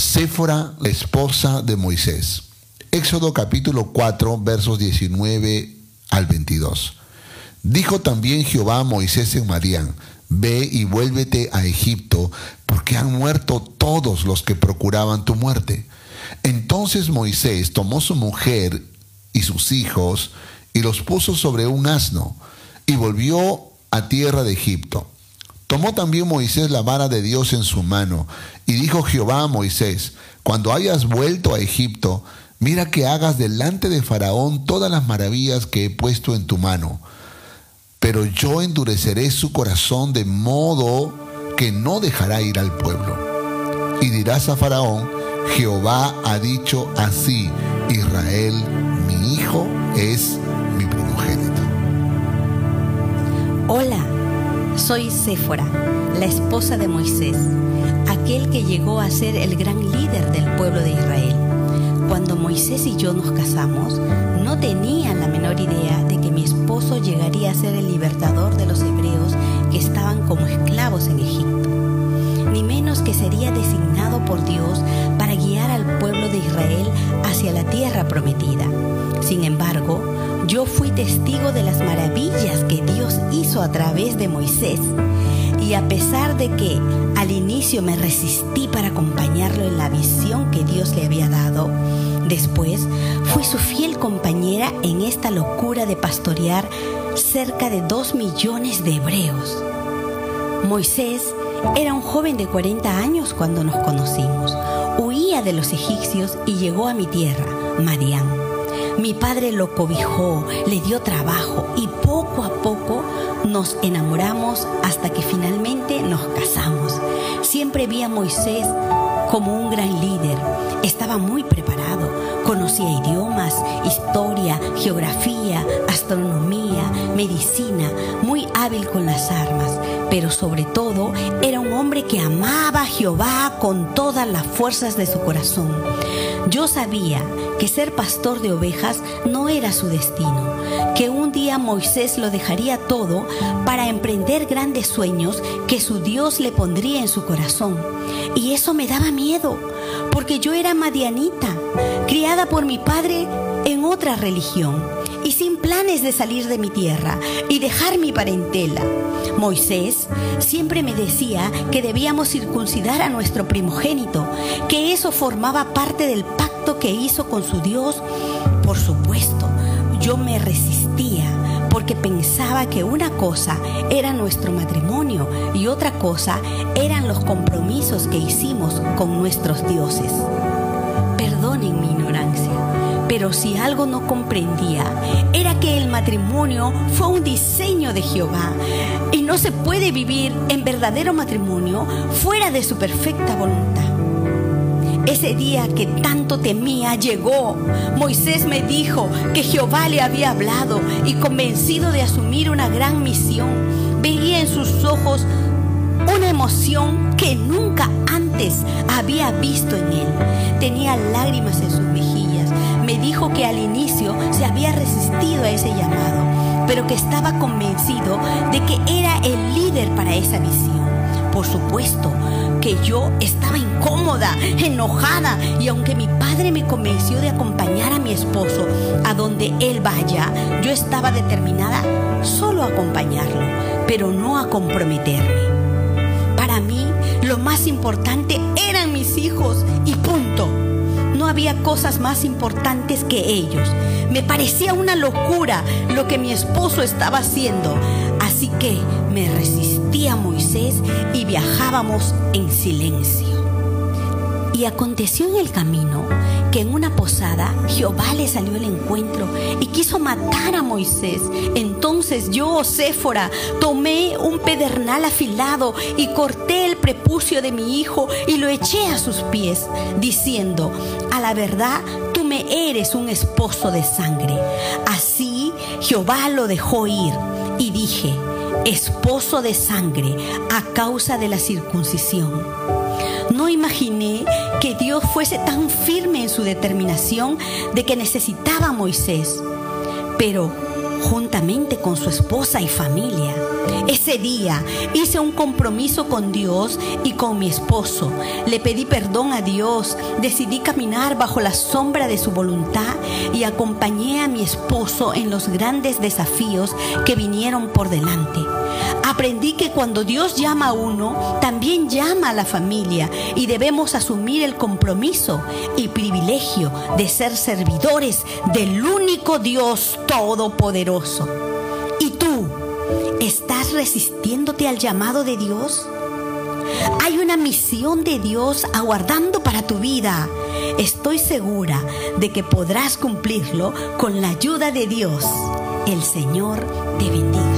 Séfora, la esposa de Moisés. Éxodo capítulo 4, versos 19 al 22. Dijo también Jehová a Moisés en Madián, Ve y vuélvete a Egipto, porque han muerto todos los que procuraban tu muerte. Entonces Moisés tomó su mujer y sus hijos y los puso sobre un asno y volvió a tierra de Egipto. Tomó también Moisés la vara de Dios en su mano y dijo Jehová a Moisés, cuando hayas vuelto a Egipto, mira que hagas delante de Faraón todas las maravillas que he puesto en tu mano pero yo endureceré su corazón de modo que no dejará ir al pueblo. Y dirás a Faraón, Jehová ha dicho así, Israel, mi hijo, es mi primogénito. Hola, soy Séfora, la esposa de Moisés, aquel que llegó a ser el gran líder del pueblo de Israel. Cuando Moisés y yo nos casamos, no tenía la menor idea de que mi esposo llegaría a ser el libertador de los hebreos que estaban como esclavos en Egipto, ni menos que sería designado por Dios para guiar al pueblo de Israel hacia la tierra prometida. Sin embargo, yo fui testigo de las maravillas que Dios hizo a través de Moisés. Y a pesar de que al inicio me resistí para acompañarlo en la visión que Dios le había dado, Después fui su fiel compañera en esta locura de pastorear cerca de dos millones de hebreos. Moisés era un joven de 40 años cuando nos conocimos. Huía de los egipcios y llegó a mi tierra, Madián. Mi padre lo cobijó, le dio trabajo y poco a poco nos enamoramos hasta que finalmente nos casamos. Siempre vi a Moisés como un gran líder. Estaba muy preparado, conocía idiomas, historia, geografía, astronomía, medicina, muy hábil con las armas, pero sobre todo era un hombre que amaba a Jehová con todas las fuerzas de su corazón. Yo sabía que ser pastor de ovejas no era su destino, que un día Moisés lo dejaría todo para emprender grandes sueños que su Dios le pondría en su corazón. Y eso me daba miedo, porque yo era madianita, criada por mi padre en otra religión y sin planes de salir de mi tierra y dejar mi parentela. Moisés siempre me decía que debíamos circuncidar a nuestro primogénito, que eso formaba parte del pacto que hizo con su Dios. Por supuesto, yo me resistía porque pensaba que una cosa era nuestro matrimonio y otra cosa eran los compromisos que hicimos con nuestros dioses. Perdonen mi ignorancia, pero si algo no comprendía era que el matrimonio fue un diseño de Jehová y no se puede vivir en verdadero matrimonio fuera de su perfecta voluntad. Ese día que tanto temía llegó. Moisés me dijo que Jehová le había hablado y convencido de asumir una gran misión, veía en sus ojos emoción que nunca antes había visto en él. Tenía lágrimas en sus mejillas. Me dijo que al inicio se había resistido a ese llamado, pero que estaba convencido de que era el líder para esa misión. Por supuesto que yo estaba incómoda, enojada, y aunque mi padre me convenció de acompañar a mi esposo a donde él vaya, yo estaba determinada solo a acompañarlo, pero no a comprometerme. Lo más importante eran mis hijos y punto. No había cosas más importantes que ellos. Me parecía una locura lo que mi esposo estaba haciendo. Así que me resistí a Moisés y viajábamos en silencio. Y aconteció en el camino que en una posada Jehová le salió el encuentro y quiso matar a Moisés. Entonces yo, Séfora, tomé un pedernal afilado y corté el prepucio de mi hijo y lo eché a sus pies, diciendo, a la verdad, tú me eres un esposo de sangre. Así Jehová lo dejó ir y dije, esposo de sangre a causa de la circuncisión. No imaginé que Dios fuese tan firme en su determinación de que necesitaba a Moisés. Pero juntamente con su esposa y familia. Ese día hice un compromiso con Dios y con mi esposo. Le pedí perdón a Dios, decidí caminar bajo la sombra de su voluntad y acompañé a mi esposo en los grandes desafíos que vinieron por delante. Aprendí que cuando Dios llama a uno, también llama a la familia y debemos asumir el compromiso y privilegio de ser servidores del único Dios todopoderoso. ¿Y tú? ¿Estás resistiéndote al llamado de Dios? Hay una misión de Dios aguardando para tu vida. Estoy segura de que podrás cumplirlo con la ayuda de Dios. El Señor te bendiga.